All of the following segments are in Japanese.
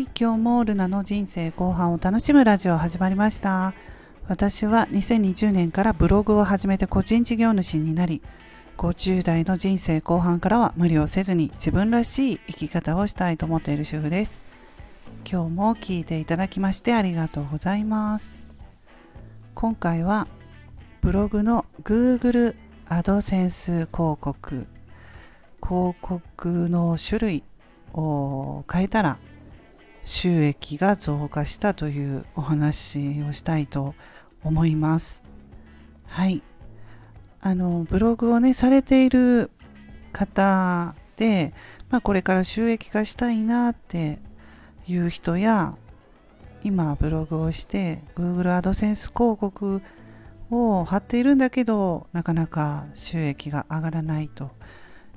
い今日もルナの人生後半を楽しむラジオ始まりました。私は2020年からブログを始めて個人事業主になり50代の人生後半からは無理をせずに自分らしい生き方をしたいと思っている主婦です。今日も聞いていただきましてありがとうございます。今回はブログの Google アドセンス広告広告の種類を変えたら収益が増加したというお話をしたいと思います。はい。あの、ブログをね、されている方で、まあ、これから収益化したいなっていう人や、今ブログをして Google AdSense 広告を貼っているんだけど、なかなか収益が上がらないと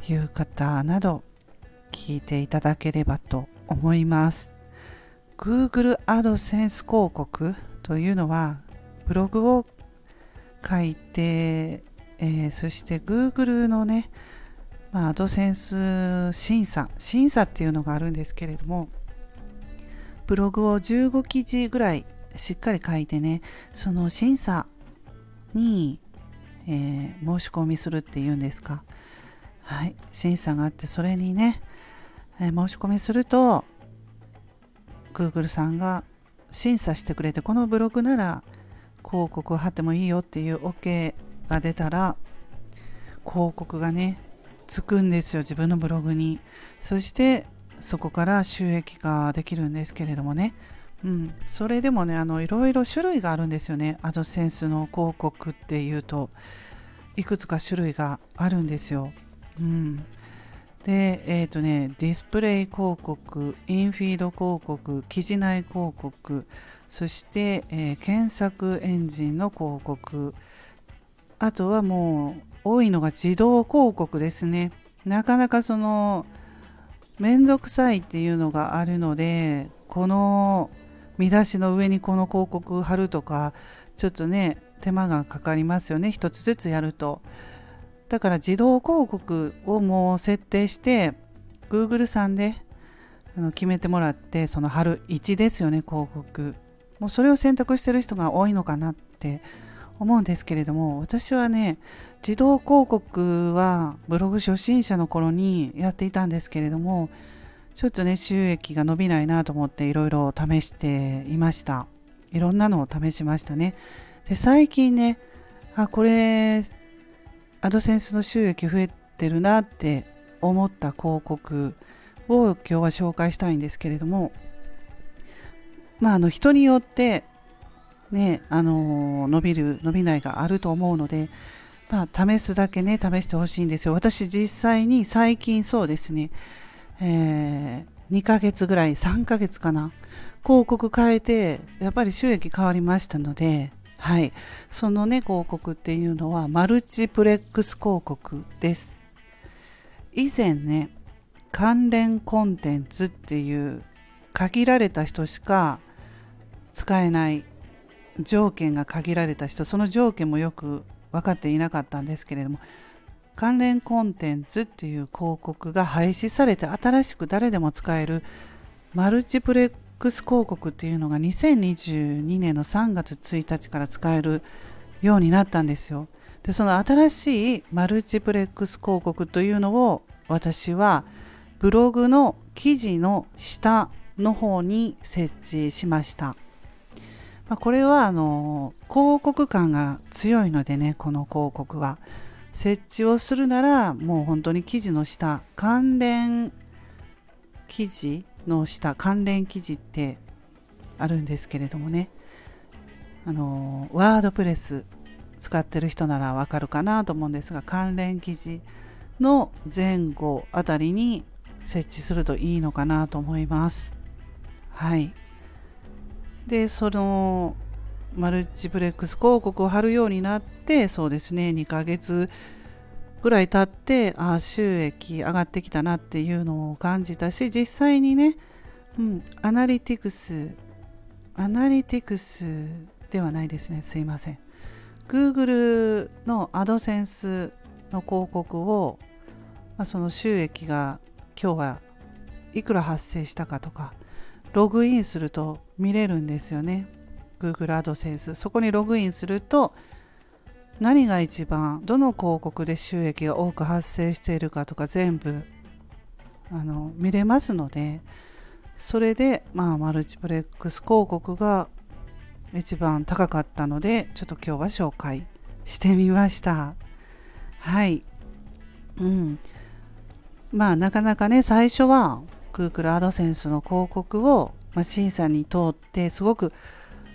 いう方など聞いていただければと思います。Google AdSense 広告というのはブログを書いて、えー、そして Google のね、まあ、AdSense 審査審査っていうのがあるんですけれどもブログを15記事ぐらいしっかり書いてねその審査に、えー、申し込みするっていうんですか。はい審査があってそれにね、えー、申し込みすると Google さんが審査してくれてこのブログなら広告を貼ってもいいよっていう OK が出たら広告がねつくんですよ自分のブログに。そしてそこから収益ができるんですけれどもね。うん、それでもねあのいろいろ種類があるんですよね。アドセンスの広告っていうといくつか種類があるんですよ、うん、で、えっ、ー、とね、ディスプレイ広告、インフィード広告、記事内広告、そして、えー、検索エンジンの広告、あとはもう多いのが自動広告ですね。なかなかその、めんどくさいっていうのがあるので、この見出しの上にこの広告貼るとか、ちょっとね、手間がかかりますよね。一つずつやると。だから自動広告をもう設定して Google さんであの決めてもらってその春1ですよね広告。もうそれを選択してる人が多いのかなって思うんですけれども私はね自動広告はブログ初心者の頃にやっていたんですけれどもちょっとね収益が伸びないなと思っていろいろ試していました。いろんなのを試しましたね。で最近ねあこれアドセンスの収益増えてるなって思った広告を今日は紹介したいんですけれどもまああの人によってねあの伸びる伸びないがあると思うのでまあ試すだけね試してほしいんですよ。私実際に最近そうですねえー、2ヶ月ぐらい3ヶ月かな広告変えてやっぱり収益変わりましたのではい、そのね広告っていうのはマルチプレックス広告です。以前ね関連コンテンツっていう限られた人しか使えない条件が限られた人その条件もよく分かっていなかったんですけれども関連コンテンツっていう広告が廃止されて新しく誰でも使えるマルチプレッ X 広告っていうのが2022年の3月1日から使えるようになったんですよ。でその新しいマルチプレックス広告というのを私はブログの記事の下の方に設置しました。まあ、これはあの広告感が強いのでねこの広告は設置をするならもう本当に記事の下関連記事の下関連記事ってあるんですけれどもね。あのワードプレス使ってる人ならわかるかなと思うんですが関連記事の前後あたりに設置するといいのかなと思います。はい。でそのマルチプレックス広告を貼るようになってそうですね2ヶ月ぐらい経ってあ収益上がってきたなっていうのを感じたし実際にね、うん、アナリティクスアナリティクスではないですね。すいません。Google のアドセンスの広告を、まあ、その収益が今日はいくら発生したかとかログインすると見れるんですよね。Google AdSense そこにログインすると何が一番どの広告で収益が多く発生しているかとか全部あの見れますのでそれで、まあ、マルチプレックス広告が一番高かったのでちょっと今日は紹介してみました。はい。うん。まあなかなかね最初は Google AdSense の広告を、まあ、審査に通ってすごく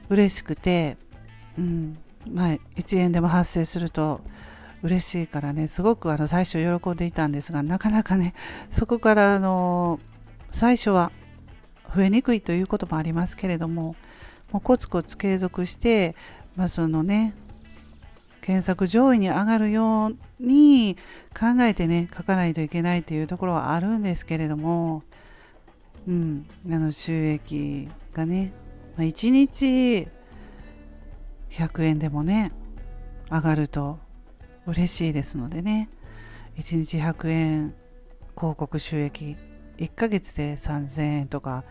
嬉しくて、うん。まあ、1円でも発生すると嬉しいからねすごくあの最初喜んでいたんですがなかなかね そこからあの最初は増えにくいということもありますけれどももうコツコツ継続して、まあ、そのね検索上位に上がるように考えてね書かないといけないというところはあるんですけれども、うん、あの収益がね、まあ、1日100円でもね上がると嬉しいですのでね1日100円広告収益1ヶ月で3000円とか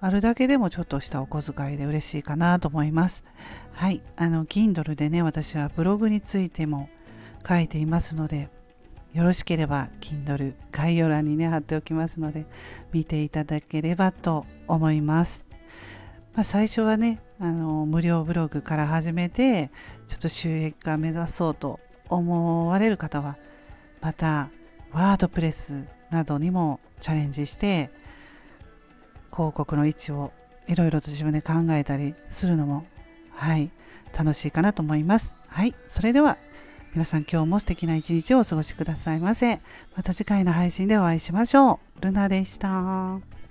あるだけでもちょっとしたお小遣いで嬉しいかなと思います。はい。あの、Kindle でね、私はブログについても書いていますので、よろしければ Kindle 概要欄にね、貼っておきますので、見ていただければと思います。まあ、最初はね、あの、無料ブログから始めて、ちょっと収益化目指そうと思われる方は、また、ワードプレスなどにもチャレンジして、広告の位置をいろいろと自分で考えたりするのも、はい、楽しいかなと思います。はい、それでは皆さん今日も素敵な一日をお過ごしくださいませ。また次回の配信でお会いしましょう。ルナでした。